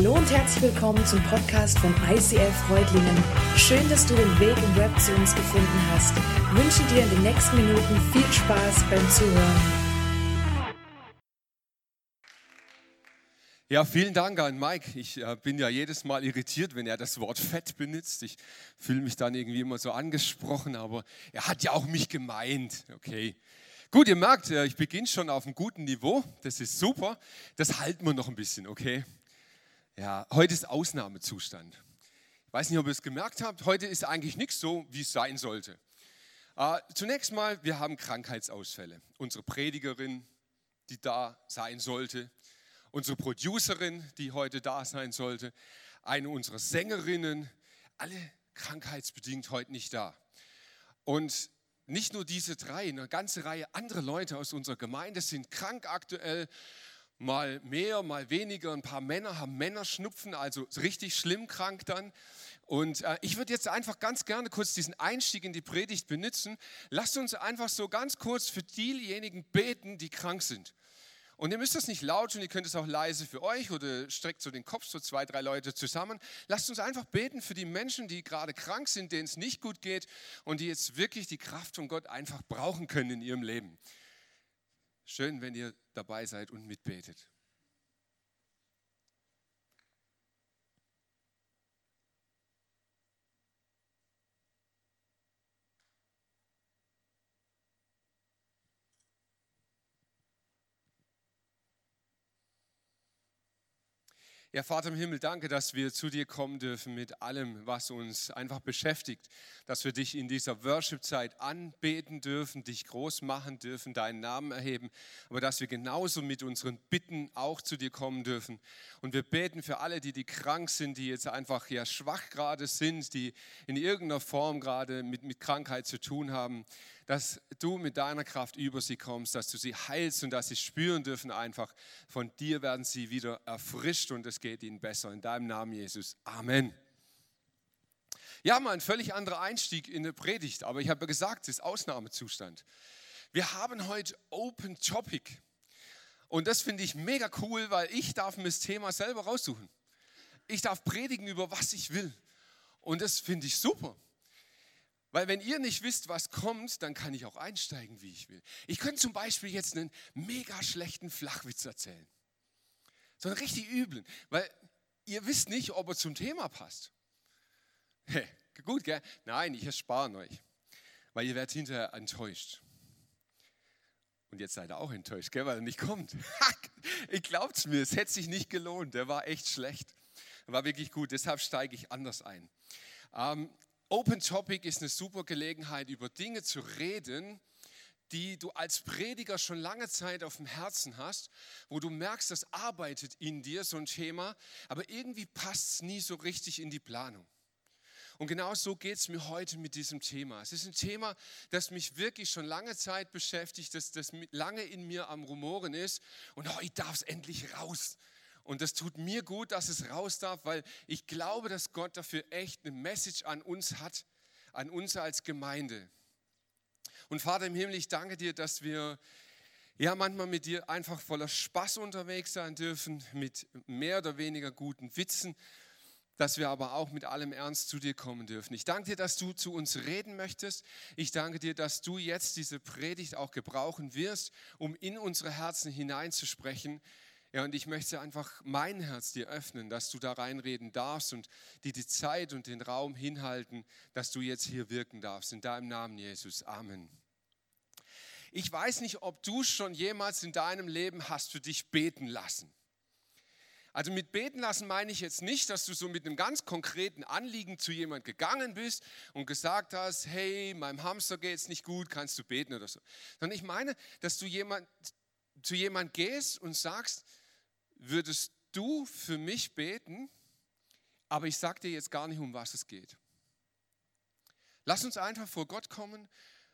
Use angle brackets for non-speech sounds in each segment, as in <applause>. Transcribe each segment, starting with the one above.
Hallo und herzlich willkommen zum Podcast von ICF Freudlingen. Schön, dass du den Weg im Web zu uns gefunden hast. Ich wünsche dir in den nächsten Minuten viel Spaß beim Zuhören. Ja, vielen Dank an Mike. Ich äh, bin ja jedes Mal irritiert, wenn er das Wort Fett benutzt. Ich fühle mich dann irgendwie immer so angesprochen, aber er hat ja auch mich gemeint. Okay. Gut, ihr merkt, äh, ich beginne schon auf einem guten Niveau. Das ist super. Das halten wir noch ein bisschen, okay? Ja, heute ist Ausnahmezustand. Ich weiß nicht, ob ihr es gemerkt habt. Heute ist eigentlich nichts so, wie es sein sollte. Äh, zunächst mal, wir haben Krankheitsausfälle. Unsere Predigerin, die da sein sollte, unsere Producerin, die heute da sein sollte, eine unserer Sängerinnen, alle krankheitsbedingt heute nicht da. Und nicht nur diese drei, eine ganze Reihe andere Leute aus unserer Gemeinde sind krank aktuell mal mehr, mal weniger. Ein paar Männer haben Männerschnupfen, also richtig schlimm krank dann. Und äh, ich würde jetzt einfach ganz gerne kurz diesen Einstieg in die Predigt benutzen. Lasst uns einfach so ganz kurz für diejenigen beten, die krank sind. Und ihr müsst das nicht laut tun, ihr könnt es auch leise für euch oder streckt so den Kopf so zwei, drei Leute zusammen. Lasst uns einfach beten für die Menschen, die gerade krank sind, denen es nicht gut geht und die jetzt wirklich die Kraft von Gott einfach brauchen können in ihrem Leben. Schön, wenn ihr dabei seid und mitbetet. Ja, Vater im Himmel, danke, dass wir zu dir kommen dürfen mit allem, was uns einfach beschäftigt, dass wir dich in dieser Worship-Zeit anbeten dürfen, dich groß machen dürfen, deinen Namen erheben, aber dass wir genauso mit unseren Bitten auch zu dir kommen dürfen. Und wir beten für alle, die, die krank sind, die jetzt einfach ja schwach gerade sind, die in irgendeiner Form gerade mit, mit Krankheit zu tun haben, dass du mit deiner Kraft über sie kommst, dass du sie heilst und dass sie spüren dürfen einfach, von dir werden sie wieder erfrischt und es geht ihnen besser. In deinem Namen, Jesus. Amen. Ja, mal ein völlig anderer Einstieg in der Predigt, aber ich habe ja gesagt, es ist Ausnahmezustand. Wir haben heute Open Topic und das finde ich mega cool, weil ich darf mir das Thema selber raussuchen. Ich darf predigen über was ich will und das finde ich super. Weil wenn ihr nicht wisst, was kommt, dann kann ich auch einsteigen, wie ich will. Ich könnte zum Beispiel jetzt einen mega schlechten Flachwitz erzählen. So einen richtig üblen. Weil ihr wisst nicht, ob er zum Thema passt. <laughs> Hey, gut, gell? Nein, ich erspare euch. Weil ihr werdet hinterher enttäuscht. Und jetzt seid ihr auch enttäuscht, gell, weil er nicht kommt. <laughs> ich glaubt's mir, es hätte sich nicht gelohnt. Der war echt schlecht. Er war wirklich gut, deshalb steige ich anders ein. Ähm, Open Topic ist eine super Gelegenheit, über Dinge zu reden, die du als Prediger schon lange Zeit auf dem Herzen hast, wo du merkst, das arbeitet in dir, so ein Thema, aber irgendwie passt es nie so richtig in die Planung. Und genau so geht es mir heute mit diesem Thema. Es ist ein Thema, das mich wirklich schon lange Zeit beschäftigt, das, das lange in mir am Rumoren ist. Und heute darf es endlich raus. Und das tut mir gut, dass es raus darf, weil ich glaube, dass Gott dafür echt eine Message an uns hat, an uns als Gemeinde. Und Vater im Himmel, ich danke dir, dass wir ja manchmal mit dir einfach voller Spaß unterwegs sein dürfen, mit mehr oder weniger guten Witzen, dass wir aber auch mit allem Ernst zu dir kommen dürfen. Ich danke dir, dass du zu uns reden möchtest. Ich danke dir, dass du jetzt diese Predigt auch gebrauchen wirst, um in unsere Herzen hineinzusprechen ja, und ich möchte einfach mein Herz dir öffnen, dass du da reinreden darfst und dir die Zeit und den Raum hinhalten, dass du jetzt hier wirken darfst. In deinem Namen, Jesus. Amen. Ich weiß nicht, ob du schon jemals in deinem Leben hast für dich beten lassen. Also mit beten lassen meine ich jetzt nicht, dass du so mit einem ganz konkreten Anliegen zu jemand gegangen bist und gesagt hast, hey, meinem Hamster geht es nicht gut, kannst du beten oder so. Sondern ich meine, dass du jemand, zu jemand gehst und sagst, würdest du für mich beten, aber ich sage dir jetzt gar nicht, um was es geht. Lass uns einfach vor Gott kommen,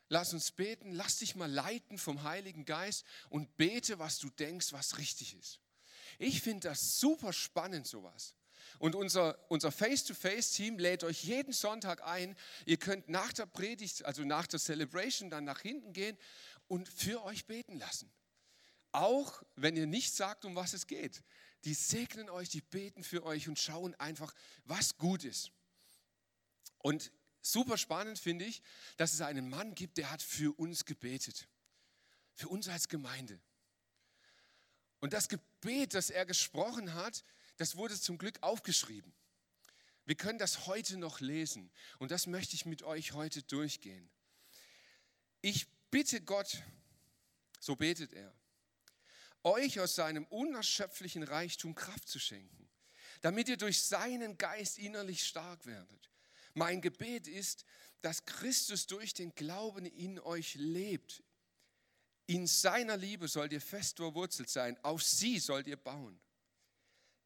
lass uns beten, lass dich mal leiten vom Heiligen Geist und bete, was du denkst, was richtig ist. Ich finde das super spannend, sowas. Und unser, unser Face-to-Face-Team lädt euch jeden Sonntag ein. Ihr könnt nach der Predigt, also nach der Celebration, dann nach hinten gehen und für euch beten lassen. Auch wenn ihr nicht sagt, um was es geht. die segnen euch, die beten für euch und schauen einfach, was gut ist. Und super spannend finde ich, dass es einen Mann gibt, der hat für uns gebetet. Für uns als Gemeinde. Und das Gebet, das er gesprochen hat, das wurde zum Glück aufgeschrieben. Wir können das heute noch lesen und das möchte ich mit euch heute durchgehen. Ich bitte Gott, so betet er, euch aus seinem unerschöpflichen Reichtum Kraft zu schenken, damit ihr durch seinen Geist innerlich stark werdet. Mein Gebet ist, dass Christus durch den Glauben in euch lebt. In seiner Liebe sollt ihr fest verwurzelt sein, auf sie sollt ihr bauen.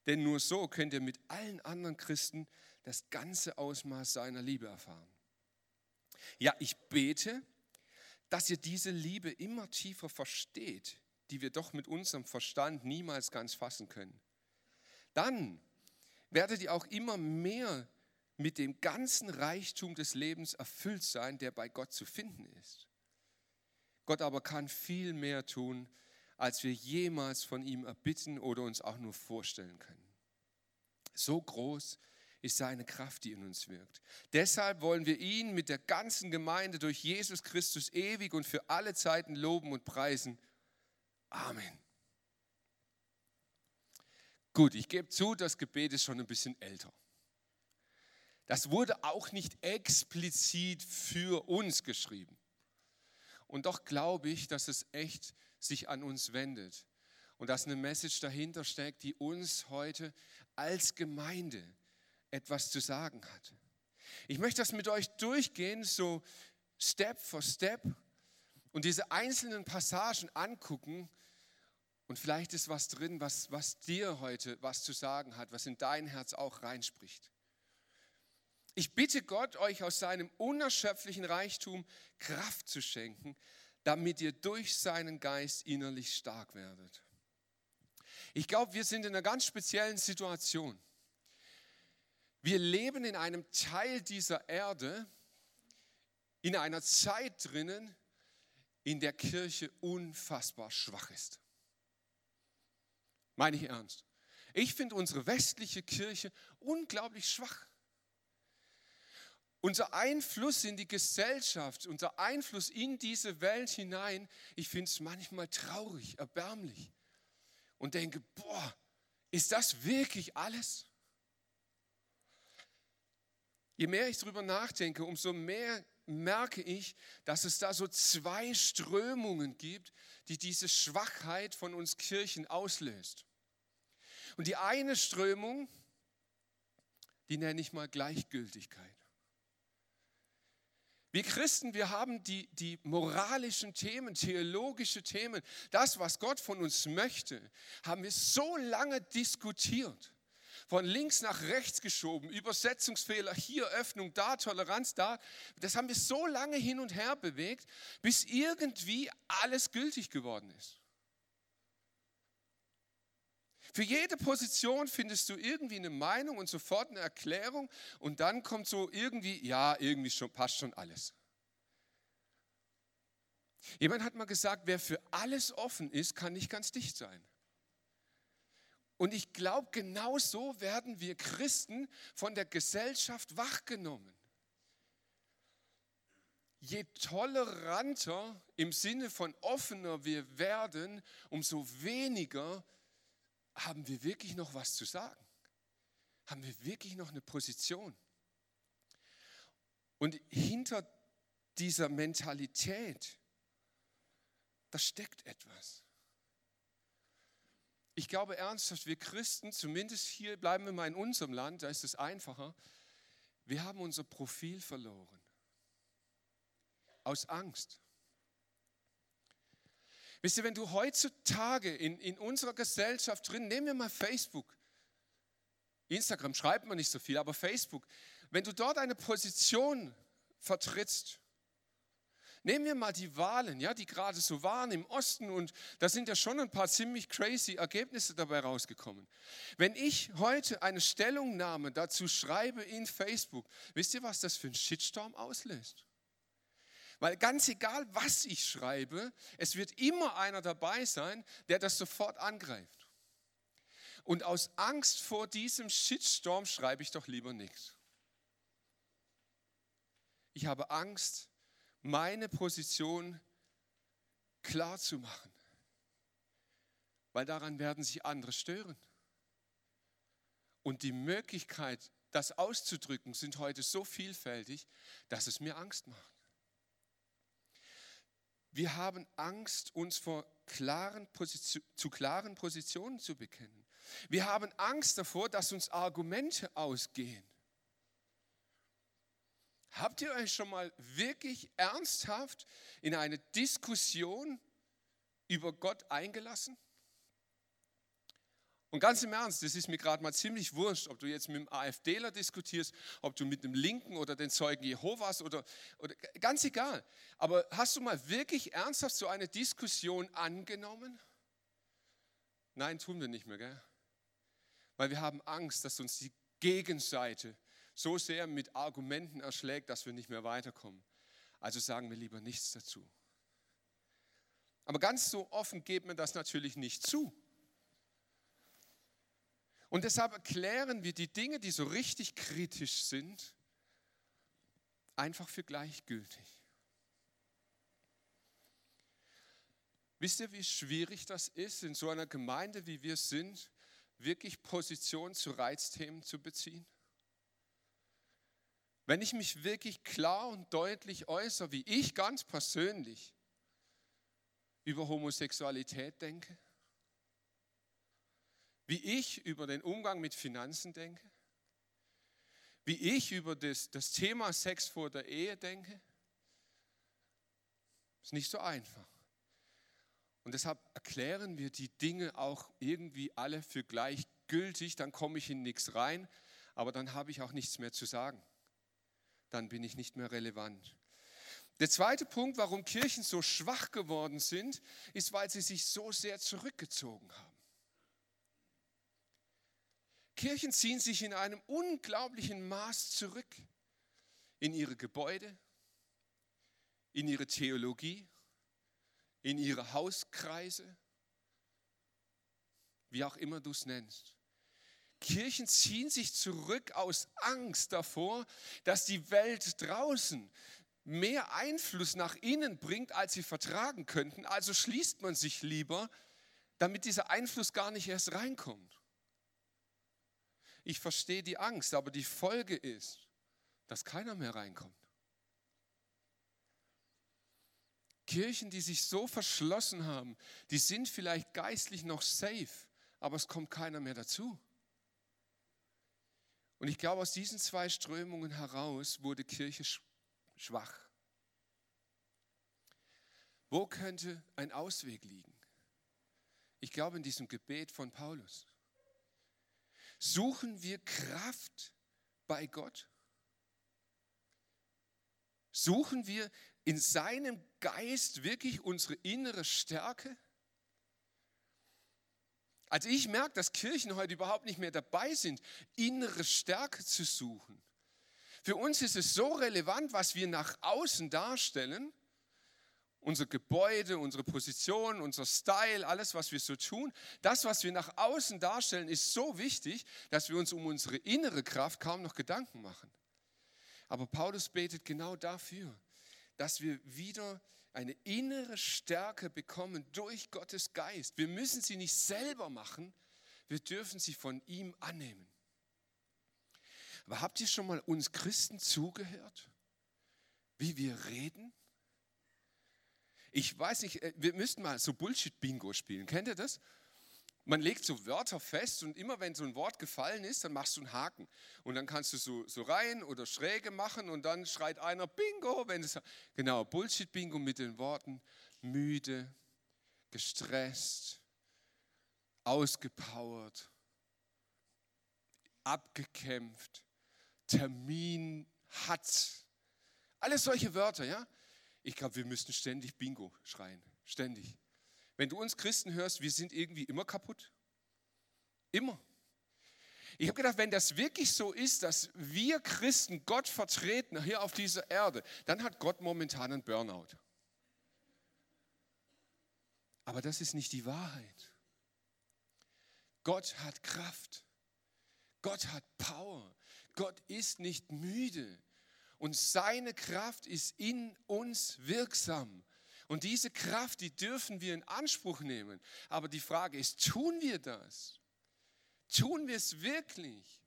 Denn nur so könnt ihr mit allen anderen Christen das ganze Ausmaß seiner Liebe erfahren. Ja, ich bete, dass ihr diese Liebe immer tiefer versteht, die wir doch mit unserem Verstand niemals ganz fassen können. Dann werdet ihr auch immer mehr mit dem ganzen Reichtum des Lebens erfüllt sein, der bei Gott zu finden ist. Gott aber kann viel mehr tun, als wir jemals von ihm erbitten oder uns auch nur vorstellen können. So groß ist seine Kraft, die in uns wirkt. Deshalb wollen wir ihn mit der ganzen Gemeinde durch Jesus Christus ewig und für alle Zeiten loben und preisen. Amen. Gut, ich gebe zu, das Gebet ist schon ein bisschen älter. Das wurde auch nicht explizit für uns geschrieben. Und doch glaube ich, dass es echt sich an uns wendet und dass eine Message dahinter steckt, die uns heute als Gemeinde etwas zu sagen hat. Ich möchte das mit euch durchgehen, so Step for Step und diese einzelnen Passagen angucken. Und vielleicht ist was drin, was, was dir heute was zu sagen hat, was in dein Herz auch reinspricht. Ich bitte Gott, euch aus seinem unerschöpflichen Reichtum Kraft zu schenken, damit ihr durch seinen Geist innerlich stark werdet. Ich glaube, wir sind in einer ganz speziellen Situation. Wir leben in einem Teil dieser Erde, in einer Zeit drinnen, in der Kirche unfassbar schwach ist. Meine ich ernst. Ich finde unsere westliche Kirche unglaublich schwach. Unser Einfluss in die Gesellschaft, unser Einfluss in diese Welt hinein, ich finde es manchmal traurig, erbärmlich und denke, boah, ist das wirklich alles? Je mehr ich darüber nachdenke, umso mehr merke ich, dass es da so zwei Strömungen gibt, die diese Schwachheit von uns Kirchen auslöst. Und die eine Strömung, die nenne ich mal Gleichgültigkeit. Wir Christen, wir haben die, die moralischen Themen, theologische Themen, das, was Gott von uns möchte, haben wir so lange diskutiert von links nach rechts geschoben, Übersetzungsfehler, hier Öffnung, da Toleranz, da. Das haben wir so lange hin und her bewegt, bis irgendwie alles gültig geworden ist. Für jede Position findest du irgendwie eine Meinung und sofort eine Erklärung und dann kommt so irgendwie, ja, irgendwie schon, passt schon alles. Jemand hat mal gesagt, wer für alles offen ist, kann nicht ganz dicht sein. Und ich glaube, genau so werden wir Christen von der Gesellschaft wachgenommen. Je toleranter im Sinne von offener wir werden, umso weniger haben wir wirklich noch was zu sagen. Haben wir wirklich noch eine Position. Und hinter dieser Mentalität, da steckt etwas. Ich glaube ernsthaft, wir Christen, zumindest hier bleiben wir mal in unserem Land, da ist es einfacher, wir haben unser Profil verloren. Aus Angst. Wisst ihr, wenn du heutzutage in, in unserer Gesellschaft drin, nehmen wir mal Facebook, Instagram schreibt man nicht so viel, aber Facebook, wenn du dort eine Position vertrittst, Nehmen wir mal die Wahlen, ja, die gerade so waren im Osten und da sind ja schon ein paar ziemlich crazy Ergebnisse dabei rausgekommen. Wenn ich heute eine Stellungnahme dazu schreibe in Facebook, wisst ihr, was das für ein Shitstorm auslöst? Weil ganz egal, was ich schreibe, es wird immer einer dabei sein, der das sofort angreift. Und aus Angst vor diesem Shitstorm schreibe ich doch lieber nichts. Ich habe Angst, meine Position klar zu machen, weil daran werden sich andere stören. Und die Möglichkeit, das auszudrücken, sind heute so vielfältig, dass es mir Angst macht. Wir haben Angst, uns vor klaren zu klaren Positionen zu bekennen. Wir haben Angst davor, dass uns Argumente ausgehen. Habt ihr euch schon mal wirklich ernsthaft in eine Diskussion über Gott eingelassen? Und ganz im Ernst, das ist mir gerade mal ziemlich wurscht, ob du jetzt mit dem AfDler diskutierst, ob du mit dem Linken oder den Zeugen Jehovas oder, oder ganz egal. Aber hast du mal wirklich ernsthaft so eine Diskussion angenommen? Nein, tun wir nicht mehr, gell? Weil wir haben Angst, dass uns die Gegenseite so sehr mit Argumenten erschlägt, dass wir nicht mehr weiterkommen. Also sagen wir lieber nichts dazu. Aber ganz so offen geht man das natürlich nicht zu. Und deshalb erklären wir die Dinge, die so richtig kritisch sind, einfach für gleichgültig. Wisst ihr, wie schwierig das ist, in so einer Gemeinde, wie wir sind, wirklich Position zu Reizthemen zu beziehen? Wenn ich mich wirklich klar und deutlich äußere, wie ich ganz persönlich über Homosexualität denke, wie ich über den Umgang mit Finanzen denke, wie ich über das, das Thema Sex vor der Ehe denke, ist nicht so einfach. Und deshalb erklären wir die Dinge auch irgendwie alle für gleichgültig, dann komme ich in nichts rein, aber dann habe ich auch nichts mehr zu sagen. Dann bin ich nicht mehr relevant. Der zweite Punkt, warum Kirchen so schwach geworden sind, ist, weil sie sich so sehr zurückgezogen haben. Kirchen ziehen sich in einem unglaublichen Maß zurück in ihre Gebäude, in ihre Theologie, in ihre Hauskreise, wie auch immer du es nennst. Kirchen ziehen sich zurück aus Angst davor, dass die Welt draußen mehr Einfluss nach innen bringt, als sie vertragen könnten. Also schließt man sich lieber, damit dieser Einfluss gar nicht erst reinkommt ich verstehe die Angst, aber die Folge ist, dass keiner mehr reinkommt. Kirchen, die sich so verschlossen haben, die sind vielleicht geistlich noch safe, aber es kommt keiner mehr dazu. Und ich glaube, aus diesen zwei Strömungen heraus wurde Kirche schwach. Wo könnte ein Ausweg liegen? Ich glaube in diesem Gebet von Paulus. Suchen wir Kraft bei Gott? Suchen wir in seinem Geist wirklich unsere innere Stärke? Also ich merke, dass Kirchen heute überhaupt nicht mehr dabei sind, innere Stärke zu suchen. Für uns ist es so relevant, was wir nach außen darstellen, unser Gebäude, unsere Position, unser Style, alles, was wir so tun, das, was wir nach außen darstellen, ist so wichtig, dass wir uns um unsere innere Kraft kaum noch Gedanken machen. Aber Paulus betet genau dafür, dass wir wieder eine innere Stärke bekommen durch Gottes Geist. Wir müssen sie nicht selber machen, wir dürfen sie von ihm annehmen. Aber habt ihr schon mal uns Christen zugehört, wie wir reden? Ich weiß nicht, äh, wir müssten mal so Bullshit-Bingo spielen. Kennt ihr das? Man legt so Wörter fest und immer wenn so ein Wort gefallen ist, dann machst du einen Haken. Und dann kannst du so, so rein oder schräge machen und dann schreit einer Bingo. Wenn es, genau, Bullshit-Bingo mit den Worten müde, gestresst, ausgepowert, abgekämpft, Termin hat. Alles solche Wörter, ja? Ich glaube, wir müssten ständig Bingo schreien. Ständig. Wenn du uns Christen hörst, wir sind irgendwie immer kaputt. Immer. Ich habe gedacht, wenn das wirklich so ist, dass wir Christen Gott vertreten hier auf dieser Erde, dann hat Gott momentan einen Burnout. Aber das ist nicht die Wahrheit. Gott hat Kraft. Gott hat Power. Gott ist nicht müde. Und seine Kraft ist in uns wirksam. Und diese Kraft, die dürfen wir in Anspruch nehmen. Aber die Frage ist, tun wir das? Tun wir es wirklich?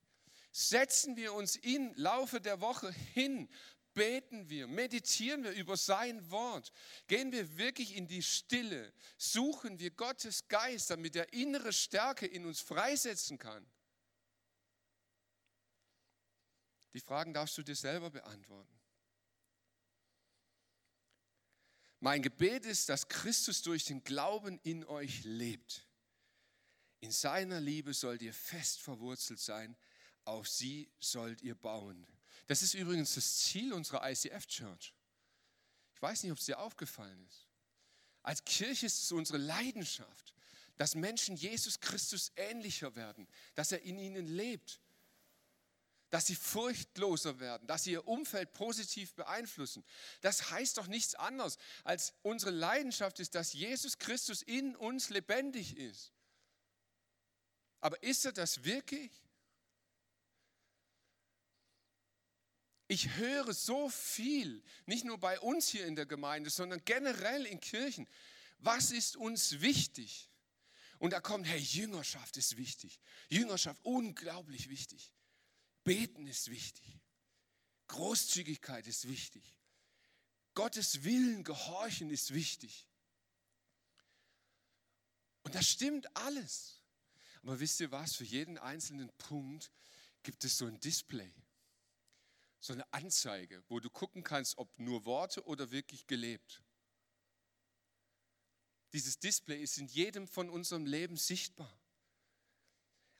Setzen wir uns im Laufe der Woche hin, beten wir, meditieren wir über sein Wort, gehen wir wirklich in die Stille, suchen wir Gottes Geist, damit er innere Stärke in uns freisetzen kann. Die Fragen darfst du dir selber beantworten. Mein Gebet ist, dass Christus durch den Glauben in euch lebt. In seiner Liebe sollt ihr fest verwurzelt sein, auf sie sollt ihr bauen. Das ist übrigens das Ziel unserer ICF Church. Ich weiß nicht, ob es dir aufgefallen ist. Als Kirche ist es unsere Leidenschaft, dass Menschen Jesus Christus ähnlicher werden, dass er in ihnen lebt, dass sie furchtloser werden, dass sie ihr Umfeld positiv beeinflussen. Das heißt doch nichts anderes, als unsere Leidenschaft ist, dass Jesus Christus in uns lebendig ist. Aber ist er das wirklich? Ich höre so viel, nicht nur bei uns hier in der Gemeinde, sondern generell in Kirchen. Was ist uns wichtig? Und da kommt, hey, Jüngerschaft ist wichtig. Jüngerschaft, unglaublich wichtig. Beten ist wichtig. Großzügigkeit ist wichtig. Gottes Willen gehorchen ist wichtig. Und das stimmt alles. Aber wisst ihr was? Für jeden einzelnen Punkt gibt es so ein Display, so eine Anzeige, wo du gucken kannst, ob nur Worte oder wirklich gelebt. Dieses Display ist in jedem von unserem Leben sichtbar.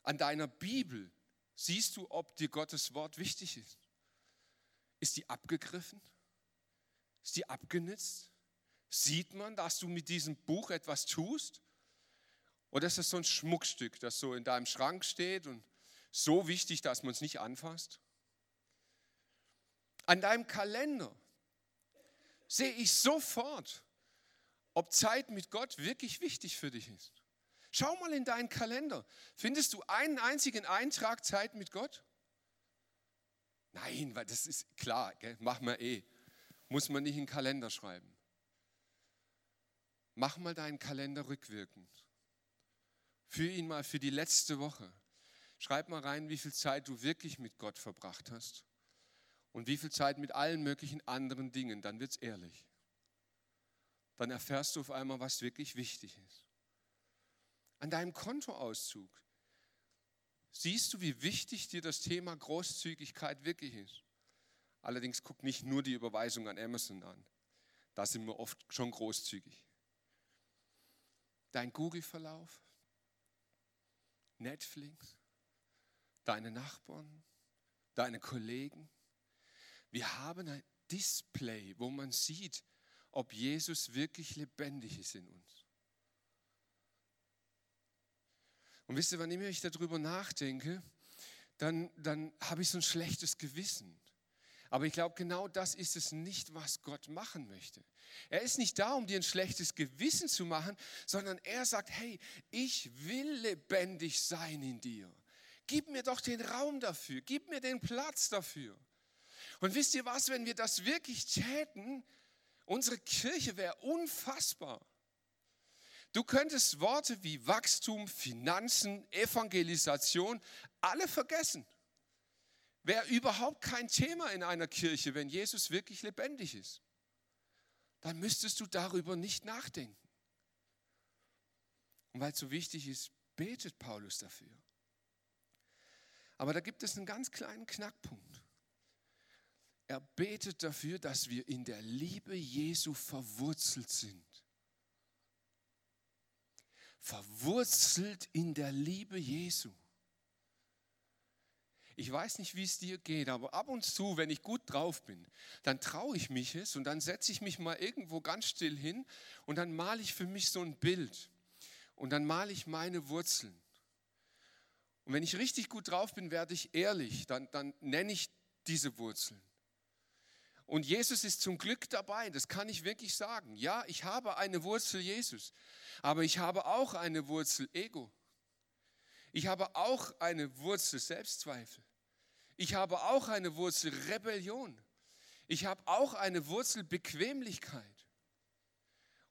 An deiner Bibel Siehst du, ob dir Gottes Wort wichtig ist? Ist die abgegriffen? Ist die abgenützt? Sieht man, dass du mit diesem Buch etwas tust? Oder ist es so ein Schmuckstück, das so in deinem Schrank steht und so wichtig, dass man es nicht anfasst? An deinem Kalender sehe ich sofort, ob Zeit mit Gott wirklich wichtig für dich ist. Schau mal in deinen Kalender. Findest du einen einzigen Eintrag Zeit mit Gott? Nein, weil das ist klar, gell? machen wir eh. Muss man nicht in den Kalender schreiben. Mach mal deinen Kalender rückwirkend. Für ihn mal für die letzte Woche. Schreib mal rein, wie viel Zeit du wirklich mit Gott verbracht hast und wie viel Zeit mit allen möglichen anderen Dingen. Dann wird es ehrlich. Dann erfährst du auf einmal, was wirklich wichtig ist an deinem Kontoauszug siehst du, wie wichtig dir das Thema Großzügigkeit wirklich ist. Allerdings guck nicht nur die Überweisung an Amazon an. Da sind wir oft schon großzügig. Dein Google-Verlauf, Netflix, deine Nachbarn, deine Kollegen. Wir haben ein Display, wo man sieht, ob Jesus wirklich lebendig ist in uns. Und wisst ihr, wann immer ich darüber nachdenke, dann, dann habe ich so ein schlechtes Gewissen. Aber ich glaube, genau das ist es nicht, was Gott machen möchte. Er ist nicht da, um dir ein schlechtes Gewissen zu machen, sondern er sagt, hey, ich will lebendig sein in dir. Gib mir doch den Raum dafür, gib mir den Platz dafür. Und wisst ihr was, wenn wir das wirklich täten, unsere Kirche wäre unfassbar. Du könntest Worte wie Wachstum, Finanzen, Evangelisation alle vergessen. Wäre überhaupt kein Thema in einer Kirche, wenn Jesus wirklich lebendig ist. Dann müsstest du darüber nicht nachdenken. Und weil es so wichtig ist, betet Paulus dafür. Aber da gibt es einen ganz kleinen Knackpunkt. Er betet dafür, dass wir in der Liebe Jesu verwurzelt sind verwurzelt in der Liebe Jesu. Ich weiß nicht, wie es dir geht, aber ab und zu, wenn ich gut drauf bin, dann traue ich mich es und dann setze ich mich mal irgendwo ganz still hin und dann male ich für mich so ein Bild und dann male ich meine Wurzeln. Und wenn ich richtig gut drauf bin, werde ich ehrlich, dann, dann nenne ich diese Wurzeln. Und Jesus ist zum Glück dabei, das kann ich wirklich sagen. Ja, ich habe eine Wurzel Jesus, aber ich habe auch eine Wurzel Ego. Ich habe auch eine Wurzel Selbstzweifel. Ich habe auch eine Wurzel Rebellion. Ich habe auch eine Wurzel Bequemlichkeit.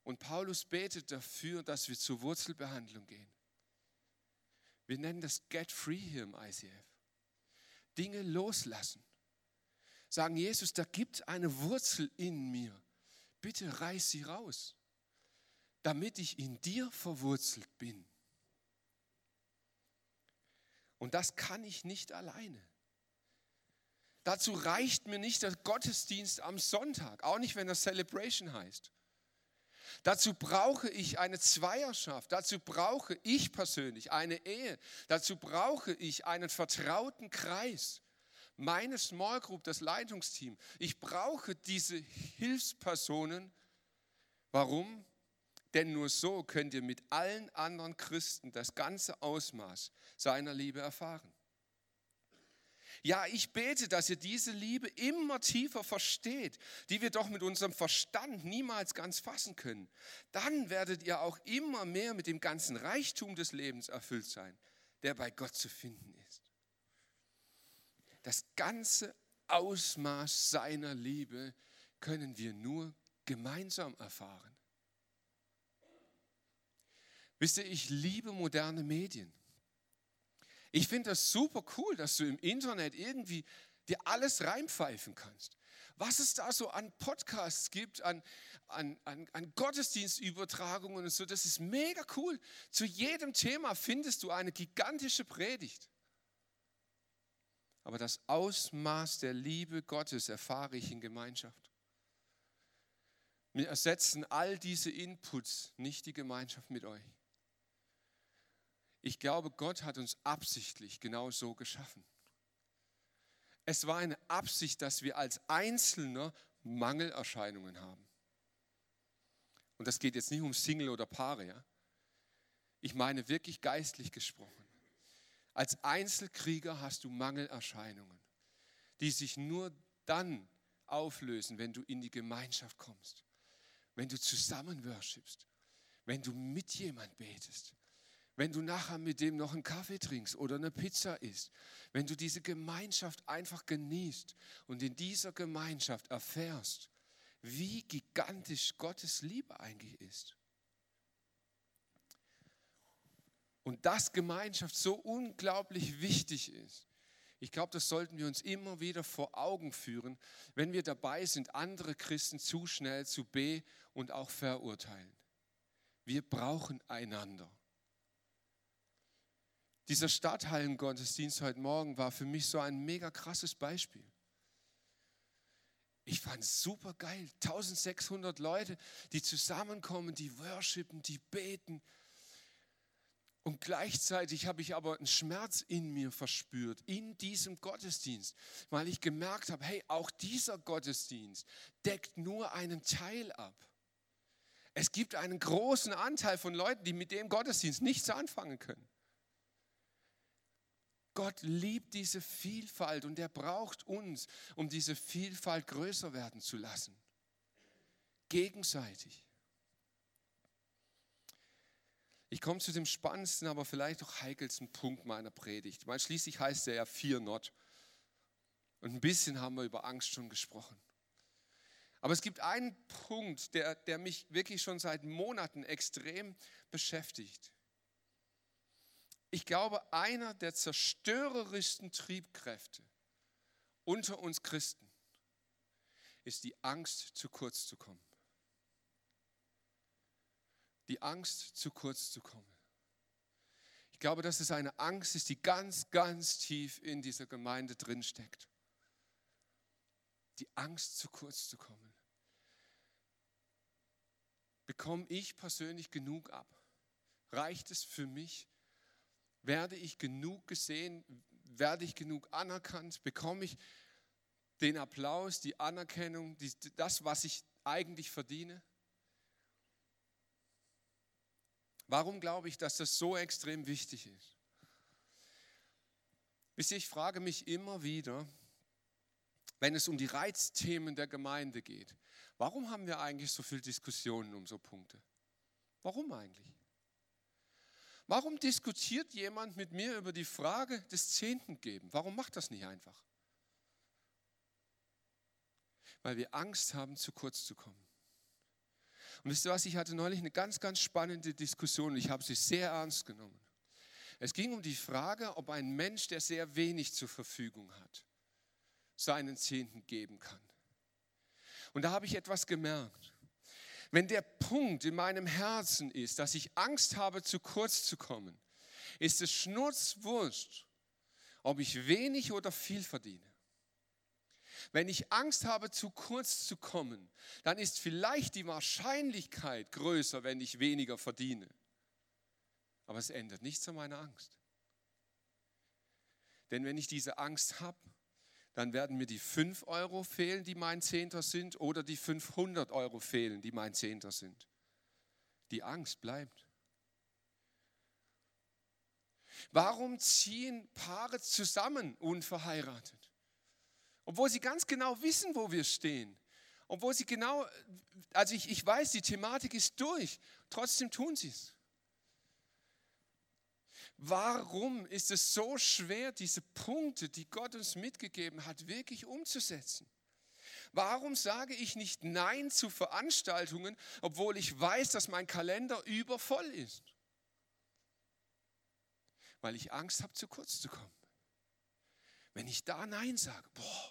Und Paulus betet dafür, dass wir zur Wurzelbehandlung gehen. Wir nennen das Get Free hier im ICF. Dinge loslassen. Sagen, Jesus, da gibt eine Wurzel in mir. Bitte reiß sie raus, damit ich in dir verwurzelt bin. Und das kann ich nicht alleine. Dazu reicht mir nicht der Gottesdienst am Sonntag, auch nicht, wenn das Celebration heißt. Dazu brauche ich eine Zweierschaft, dazu brauche ich persönlich eine Ehe, dazu brauche ich einen vertrauten Kreis, meine Small Group, das Leitungsteam. Ich brauche diese Hilfspersonen. Warum? Denn nur so könnt ihr mit allen anderen Christen das ganze Ausmaß seiner Liebe erfahren. Ja, ich bete, dass ihr diese Liebe immer tiefer versteht, die wir doch mit unserem Verstand niemals ganz fassen können. Dann werdet ihr auch immer mehr mit dem ganzen Reichtum des Lebens erfüllt sein, der bei Gott zu finden ist. Das ganze Ausmaß seiner Liebe können wir nur gemeinsam erfahren. Wisst ihr, ich liebe moderne Medien. Ich finde das super cool, dass du im Internet irgendwie dir alles reinpfeifen kannst. Was es da so an Podcasts gibt, an, an, an, an Gottesdienstübertragungen und so, das ist mega cool. Zu jedem Thema findest du eine gigantische Predigt. Aber das Ausmaß der Liebe Gottes erfahre ich in Gemeinschaft. Wir ersetzen all diese Inputs nicht die Gemeinschaft mit euch. Ich glaube, Gott hat uns absichtlich genau so geschaffen. Es war eine Absicht, dass wir als Einzelner Mangelerscheinungen haben. Und das geht jetzt nicht um Single oder Paare, ja? Ich meine wirklich geistlich gesprochen. Als Einzelkrieger hast du Mangelerscheinungen, die sich nur dann auflösen, wenn du in die Gemeinschaft kommst, wenn du zusammen worshipst, wenn du mit jemand betest, wenn du nachher mit dem noch einen Kaffee trinkst oder eine Pizza isst, wenn du diese Gemeinschaft einfach genießt und in dieser Gemeinschaft erfährst, wie gigantisch Gottes Liebe eigentlich ist. Und dass Gemeinschaft so unglaublich wichtig ist. Ich glaube, das sollten wir uns immer wieder vor Augen führen, wenn wir dabei sind, andere Christen zu schnell zu be- und auch verurteilen. Wir brauchen einander. Dieser Stadthallengottesdienst heute Morgen war für mich so ein mega krasses Beispiel. Ich fand es super geil. 1600 Leute, die zusammenkommen, die worshipen, die beten. Und gleichzeitig habe ich aber einen Schmerz in mir verspürt, in diesem Gottesdienst, weil ich gemerkt habe, hey, auch dieser Gottesdienst deckt nur einen Teil ab. Es gibt einen großen Anteil von Leuten, die mit dem Gottesdienst nichts anfangen können. Gott liebt diese Vielfalt und er braucht uns, um diese Vielfalt größer werden zu lassen. Gegenseitig. Ich komme zu dem spannendsten, aber vielleicht auch heikelsten Punkt meiner Predigt. Weil schließlich heißt er ja Fear Not. Und ein bisschen haben wir über Angst schon gesprochen. Aber es gibt einen Punkt, der, der mich wirklich schon seit Monaten extrem beschäftigt. Ich glaube, einer der zerstörerischsten Triebkräfte unter uns Christen ist die Angst, zu kurz zu kommen. Die Angst, zu kurz zu kommen. Ich glaube, dass es eine Angst ist, die ganz, ganz tief in dieser Gemeinde drin steckt. Die Angst, zu kurz zu kommen. Bekomme ich persönlich genug ab? Reicht es für mich, werde ich genug gesehen? Werde ich genug anerkannt? Bekomme ich den Applaus, die Anerkennung, die, das, was ich eigentlich verdiene? Warum glaube ich, dass das so extrem wichtig ist? Wisst ihr, ich frage mich immer wieder, wenn es um die Reizthemen der Gemeinde geht, warum haben wir eigentlich so viele Diskussionen um so Punkte? Warum eigentlich? Warum diskutiert jemand mit mir über die Frage des Zehnten geben? Warum macht das nicht einfach? Weil wir Angst haben, zu kurz zu kommen. Und wisst ihr was, ich hatte neulich eine ganz, ganz spannende Diskussion und ich habe sie sehr ernst genommen. Es ging um die Frage, ob ein Mensch, der sehr wenig zur Verfügung hat, seinen Zehnten geben kann. Und da habe ich etwas gemerkt. Wenn der Punkt in meinem Herzen ist, dass ich Angst habe, zu kurz zu kommen, ist es schnurzwurscht, ob ich wenig oder viel verdiene. Wenn ich Angst habe, zu kurz zu kommen, dann ist vielleicht die Wahrscheinlichkeit größer, wenn ich weniger verdiene. Aber es ändert nichts an meiner Angst. Denn wenn ich diese Angst habe, dann werden mir die 5 Euro fehlen, die mein Zehnter sind, oder die 500 Euro fehlen, die mein Zehnter sind. Die Angst bleibt. Warum ziehen Paare zusammen unverheiratet? Obwohl sie ganz genau wissen, wo wir stehen. Obwohl sie genau, also ich, ich weiß, die Thematik ist durch. Trotzdem tun sie es. Warum ist es so schwer, diese Punkte, die Gott uns mitgegeben hat, wirklich umzusetzen? Warum sage ich nicht Nein zu Veranstaltungen, obwohl ich weiß, dass mein Kalender übervoll ist? Weil ich Angst habe, zu kurz zu kommen. Wenn ich da Nein sage, boah,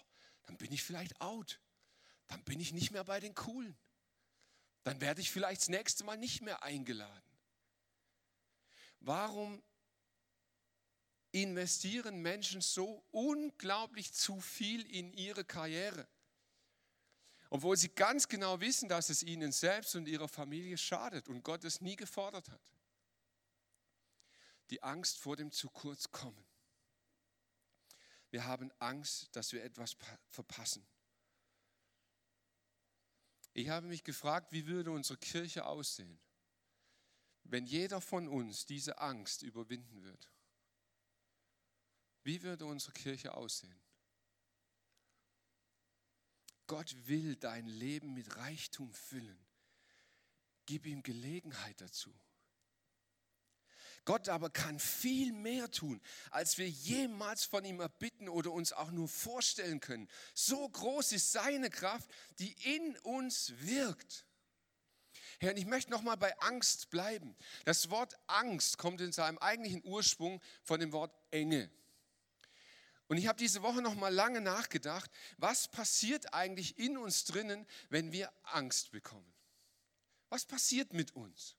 dann bin ich vielleicht out. Dann bin ich nicht mehr bei den Coolen. Dann werde ich vielleicht das nächste Mal nicht mehr eingeladen. Warum investieren Menschen so unglaublich zu viel in ihre Karriere? Obwohl sie ganz genau wissen, dass es ihnen selbst und ihrer Familie schadet und Gott es nie gefordert hat. Die Angst vor dem zu kurz kommen. Wir haben Angst, dass wir etwas verpassen. Ich habe mich gefragt, wie würde unsere Kirche aussehen, wenn jeder von uns diese Angst überwinden würde. Wie würde unsere Kirche aussehen? Gott will dein Leben mit Reichtum füllen. Gib ihm Gelegenheit dazu. Gott aber kann viel mehr tun, als wir jemals von ihm erbitten oder uns auch nur vorstellen können. So groß ist seine Kraft, die in uns wirkt. Herr, und ich möchte nochmal bei Angst bleiben. Das Wort Angst kommt in seinem eigentlichen Ursprung von dem Wort Enge. Und ich habe diese Woche noch mal lange nachgedacht, was passiert eigentlich in uns drinnen, wenn wir Angst bekommen? Was passiert mit uns?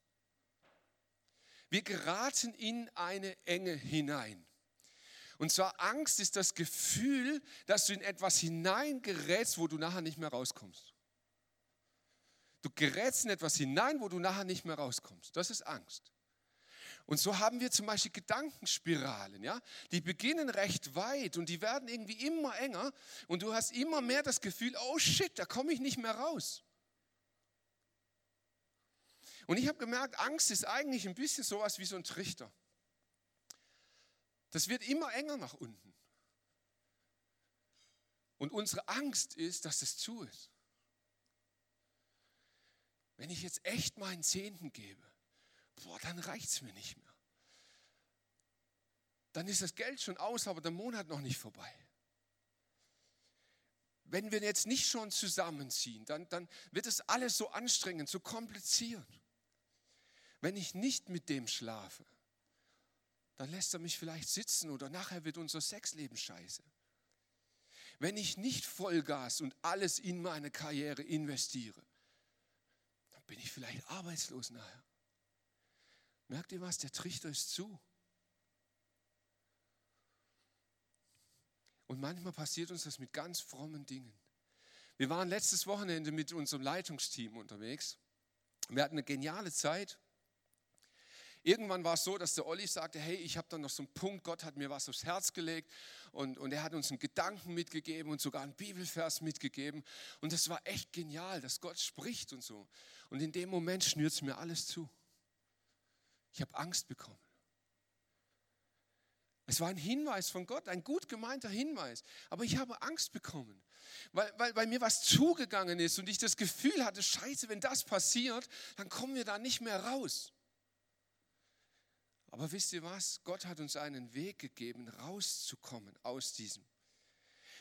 Wir geraten in eine Enge hinein. Und zwar Angst ist das Gefühl, dass du in etwas hineingerätst, wo du nachher nicht mehr rauskommst. Du gerätst in etwas hinein, wo du nachher nicht mehr rauskommst. Das ist Angst. Und so haben wir zum Beispiel Gedankenspiralen, ja? Die beginnen recht weit und die werden irgendwie immer enger und du hast immer mehr das Gefühl, oh shit, da komme ich nicht mehr raus. Und ich habe gemerkt, Angst ist eigentlich ein bisschen sowas wie so ein Trichter. Das wird immer enger nach unten. Und unsere Angst ist, dass es zu ist. Wenn ich jetzt echt meinen Zehnten gebe, boah, dann reicht es mir nicht mehr. Dann ist das Geld schon aus, aber der Monat noch nicht vorbei. Wenn wir jetzt nicht schon zusammenziehen, dann, dann wird es alles so anstrengend, so kompliziert. Wenn ich nicht mit dem schlafe, dann lässt er mich vielleicht sitzen oder nachher wird unser Sexleben scheiße. Wenn ich nicht Vollgas und alles in meine Karriere investiere, dann bin ich vielleicht arbeitslos nachher. Merkt ihr was? Der Trichter ist zu. Und manchmal passiert uns das mit ganz frommen Dingen. Wir waren letztes Wochenende mit unserem Leitungsteam unterwegs. Wir hatten eine geniale Zeit. Irgendwann war es so, dass der Olli sagte, hey, ich habe da noch so einen Punkt, Gott hat mir was aufs Herz gelegt und, und er hat uns einen Gedanken mitgegeben und sogar einen Bibelvers mitgegeben. Und das war echt genial, dass Gott spricht und so. Und in dem Moment schnürt es mir alles zu. Ich habe Angst bekommen. Es war ein Hinweis von Gott, ein gut gemeinter Hinweis. Aber ich habe Angst bekommen, weil, weil bei mir was zugegangen ist und ich das Gefühl hatte, scheiße, wenn das passiert, dann kommen wir da nicht mehr raus. Aber wisst ihr was? Gott hat uns einen Weg gegeben, rauszukommen aus diesem.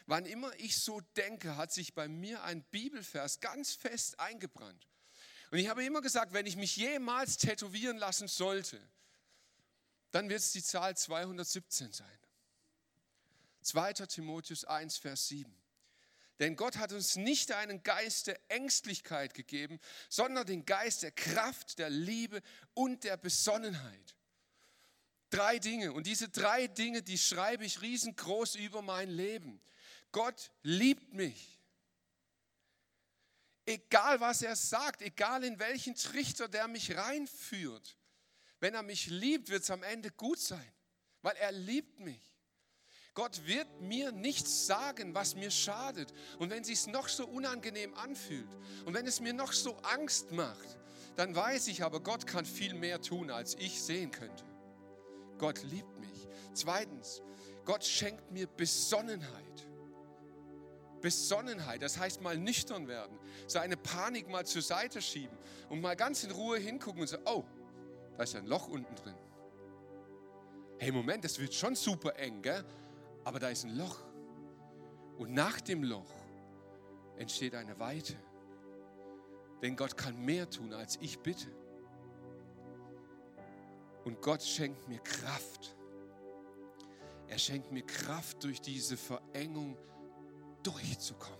Wann immer ich so denke, hat sich bei mir ein Bibelvers ganz fest eingebrannt. Und ich habe immer gesagt, wenn ich mich jemals tätowieren lassen sollte, dann wird es die Zahl 217 sein. 2. Timotheus 1, Vers 7. Denn Gott hat uns nicht einen Geist der Ängstlichkeit gegeben, sondern den Geist der Kraft, der Liebe und der Besonnenheit. Drei Dinge. Und diese drei Dinge, die schreibe ich riesengroß über mein Leben. Gott liebt mich. Egal was er sagt, egal in welchen Trichter der mich reinführt. Wenn er mich liebt, wird es am Ende gut sein, weil er liebt mich. Gott wird mir nichts sagen, was mir schadet. Und wenn es sich noch so unangenehm anfühlt und wenn es mir noch so Angst macht, dann weiß ich aber, Gott kann viel mehr tun, als ich sehen könnte. Gott liebt mich. Zweitens, Gott schenkt mir Besonnenheit. Besonnenheit, das heißt mal nüchtern werden, seine Panik mal zur Seite schieben und mal ganz in Ruhe hingucken und sagen, oh, da ist ein Loch unten drin. Hey, Moment, das wird schon super eng, gell? aber da ist ein Loch. Und nach dem Loch entsteht eine Weite. Denn Gott kann mehr tun, als ich bitte. Und Gott schenkt mir Kraft. Er schenkt mir Kraft, durch diese Verengung durchzukommen.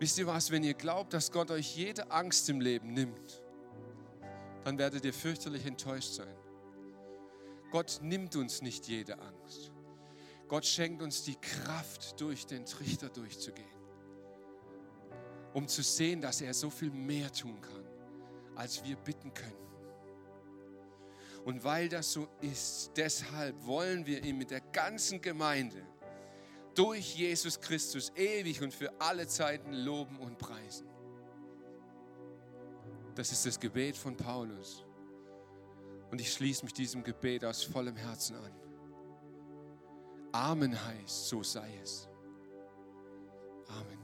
Wisst ihr was, wenn ihr glaubt, dass Gott euch jede Angst im Leben nimmt, dann werdet ihr fürchterlich enttäuscht sein. Gott nimmt uns nicht jede Angst. Gott schenkt uns die Kraft, durch den Trichter durchzugehen, um zu sehen, dass er so viel mehr tun kann, als wir bitten können. Und weil das so ist, deshalb wollen wir ihn mit der ganzen Gemeinde durch Jesus Christus ewig und für alle Zeiten loben und preisen. Das ist das Gebet von Paulus. Und ich schließe mich diesem Gebet aus vollem Herzen an. Amen heißt, so sei es. Amen.